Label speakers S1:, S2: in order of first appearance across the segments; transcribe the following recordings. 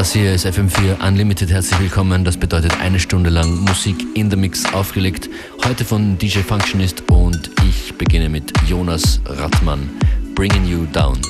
S1: Das hier ist FM4 Unlimited. Herzlich willkommen. Das bedeutet eine Stunde lang Musik in the Mix aufgelegt. Heute von DJ Functionist und ich beginne mit Jonas Rattmann. Bringing You Down.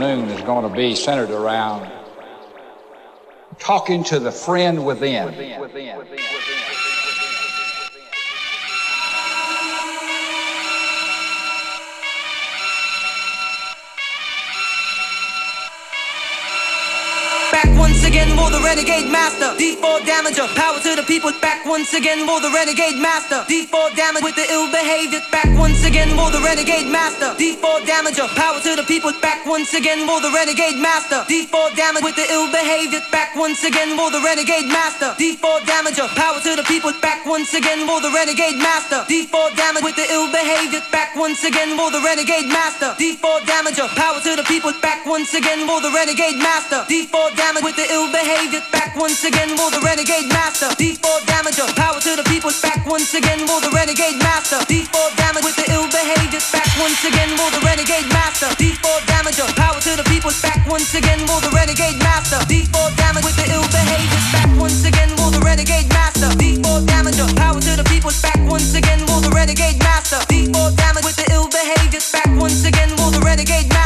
S2: Afternoon is going to be centered around talking to the friend within.
S3: Within. Back once again, more the renegade master. D4 damager, power to the people. Back once again, more the renegade master. D4 damage with the ill behavior. Back once again, more the renegade master. D4 damager, power to the people. Back once again, more the renegade master. D4 damage with the ill behavior. Back once again, more the renegade master. D4 damager, power to the people. Back once again, more the renegade master. D4 damage with the ill behavior. Back once again, more the renegade master. D4 damager, power to the people. Back once again, more the renegade master. D4 damage with the ill behavior. Back once again, more the renegade master. D4 damager. Power to the people. Back once again, more the renegade master. D4 damage with the ill behavior. Back once again, more the renegade master. D4 damager. Power to the people. Back once again, more the renegade master. D4 damage with the ill behavior. Back once again, more the renegade master. D4 damager. Power to the people. Back once again, more the renegade master. D4 damage with the ill behavior. Back once again, more the renegade master.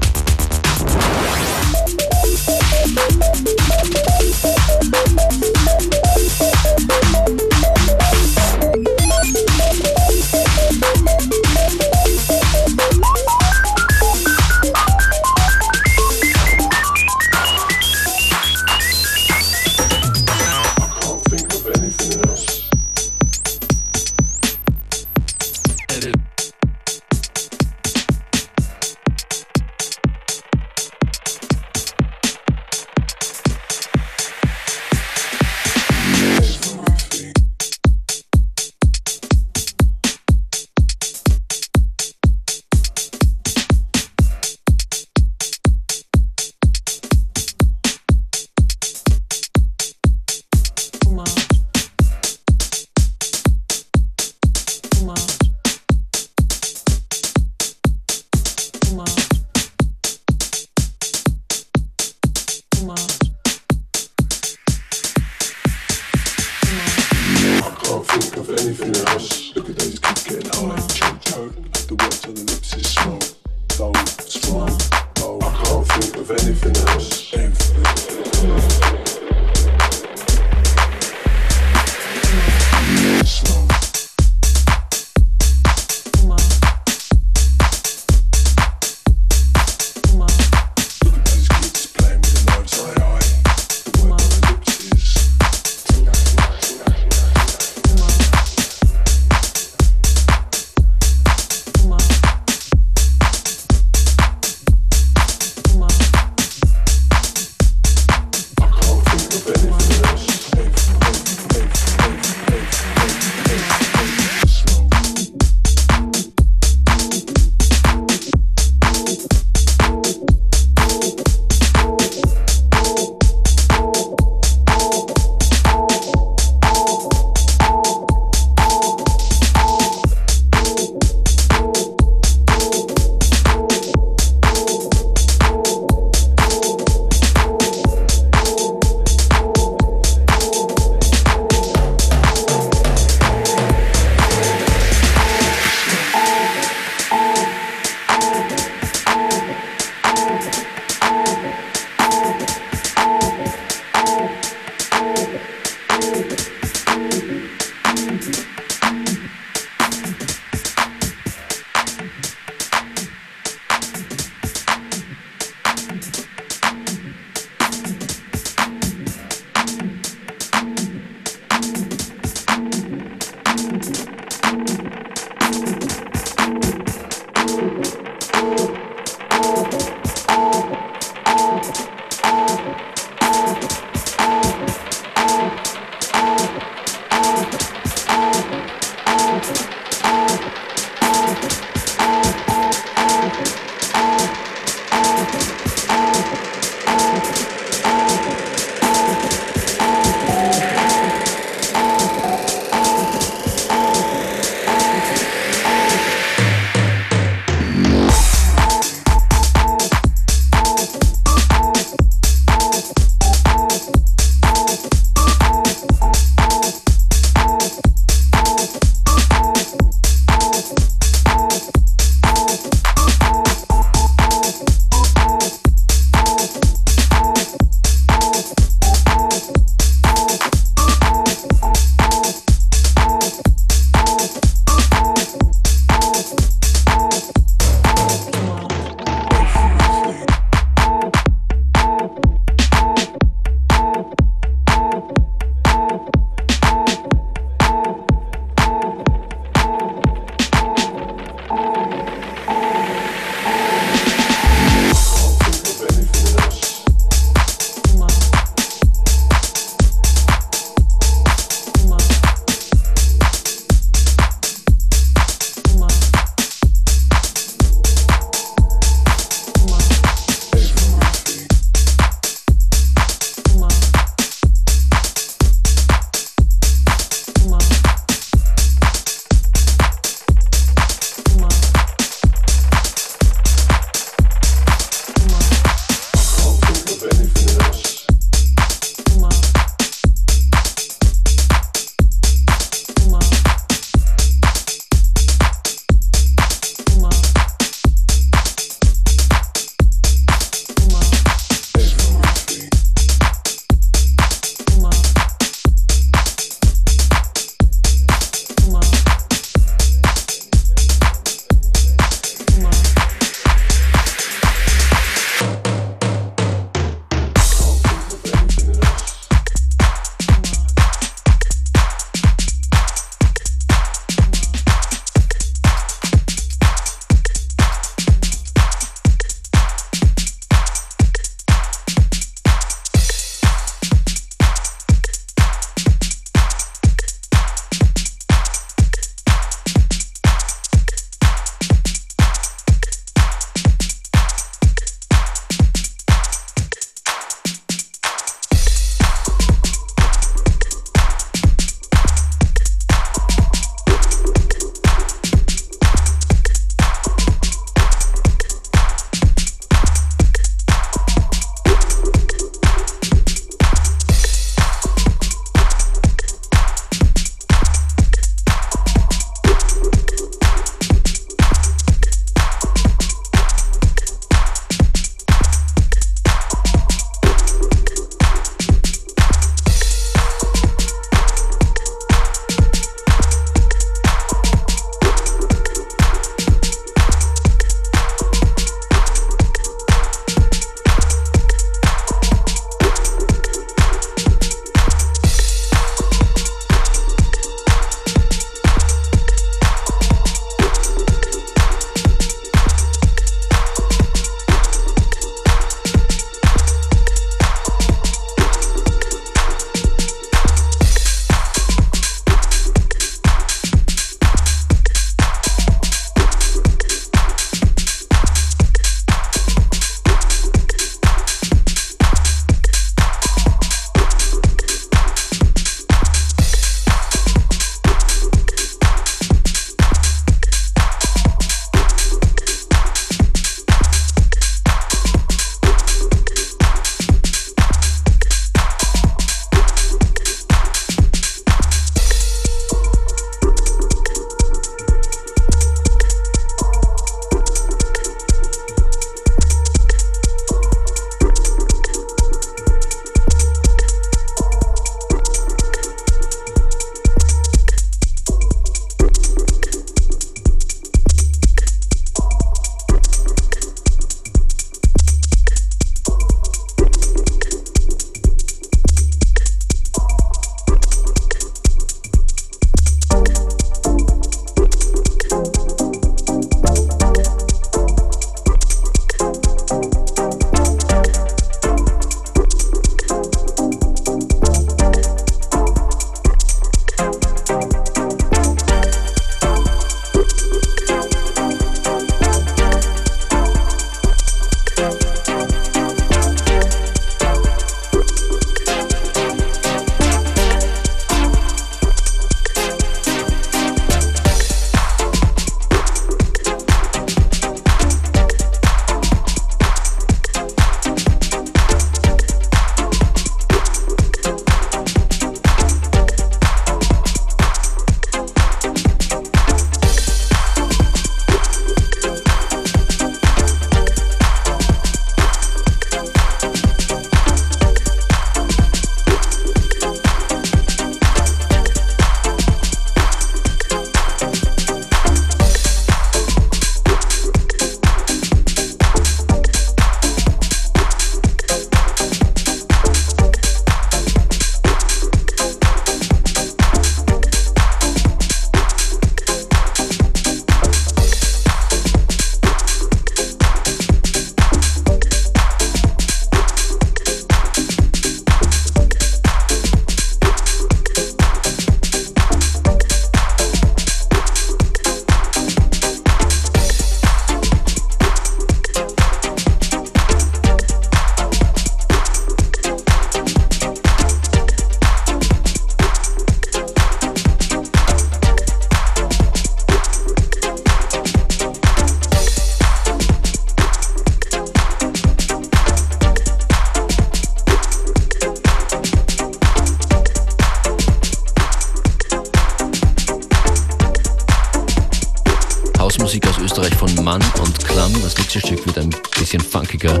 S4: Österreich von Mann und Klamm. Das nächste Stück wird ein bisschen funkiger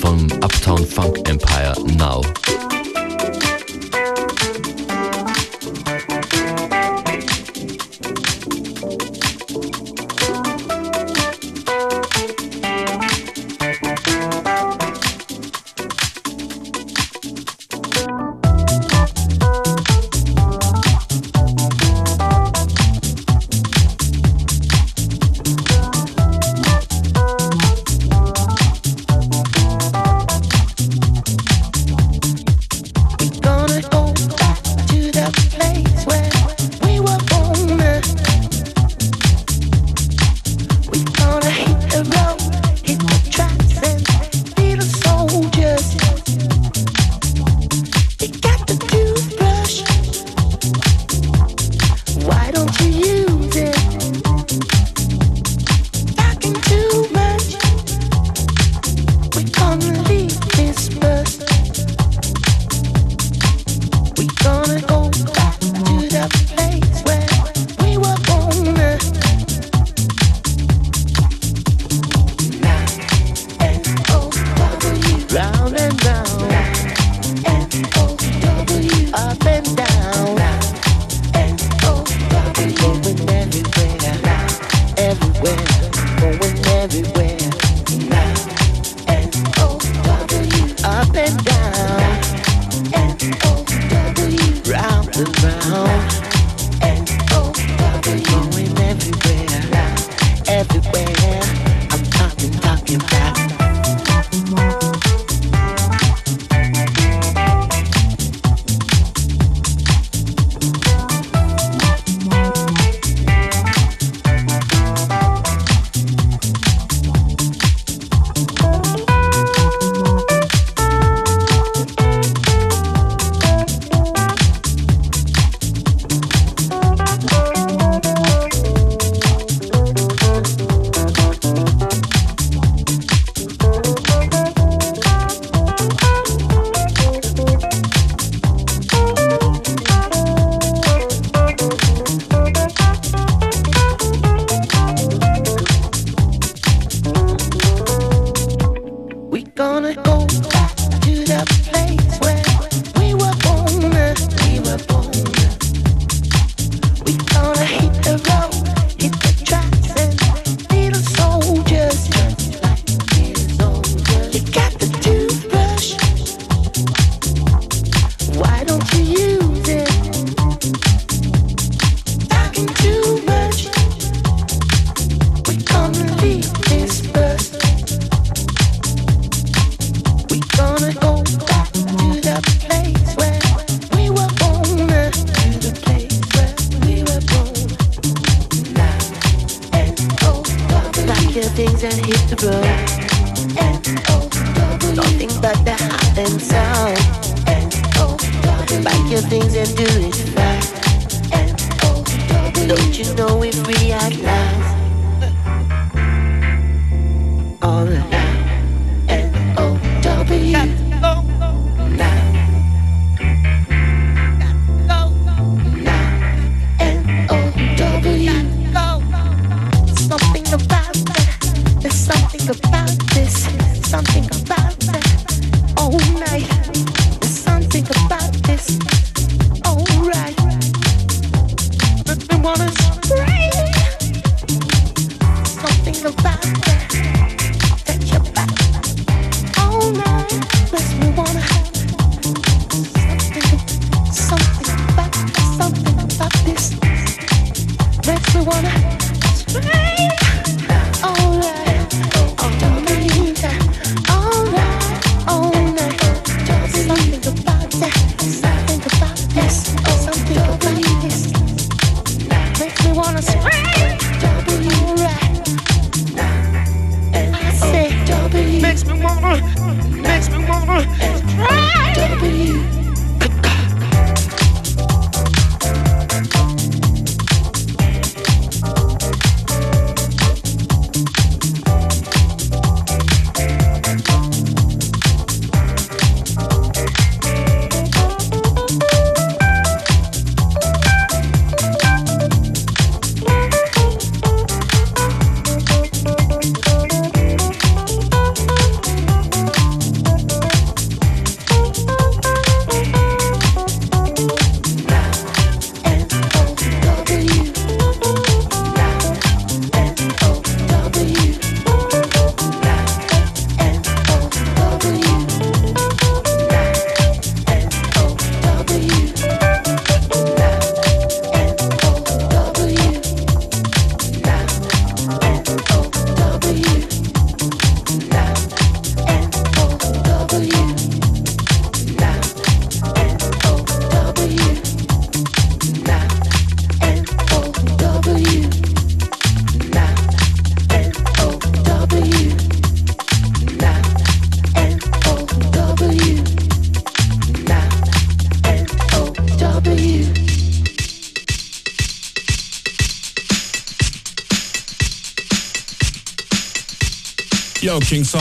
S4: vom Uptown Funk Empire Now.
S3: and round and round, round and round.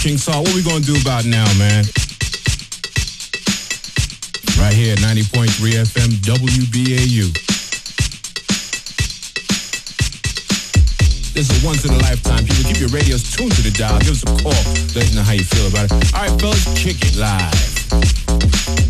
S3: King Saul, what we gonna do about now, man? Right here at 90.3 FM WBAU. This is once in a lifetime. People, keep your radios tuned to the dial. Give us a call. Let us know how you feel about it. All right, fellas, kick it live.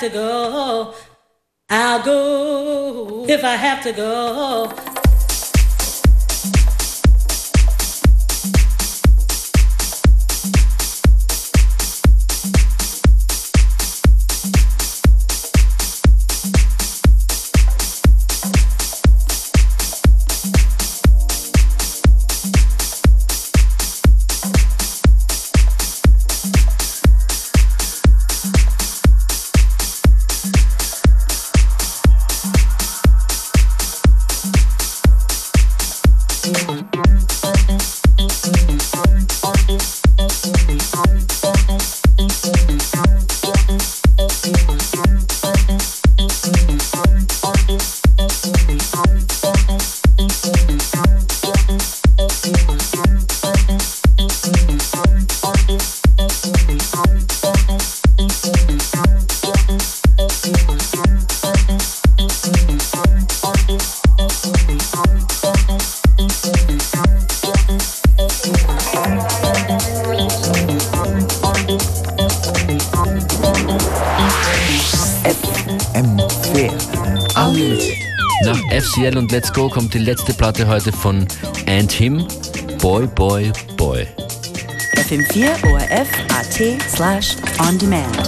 S5: To go, I'll go. If I have to go.
S1: Let's Go kommt die letzte Platte heute von And Him, Boy, Boy, Boy.
S3: FM4 ORF AT slash on demand.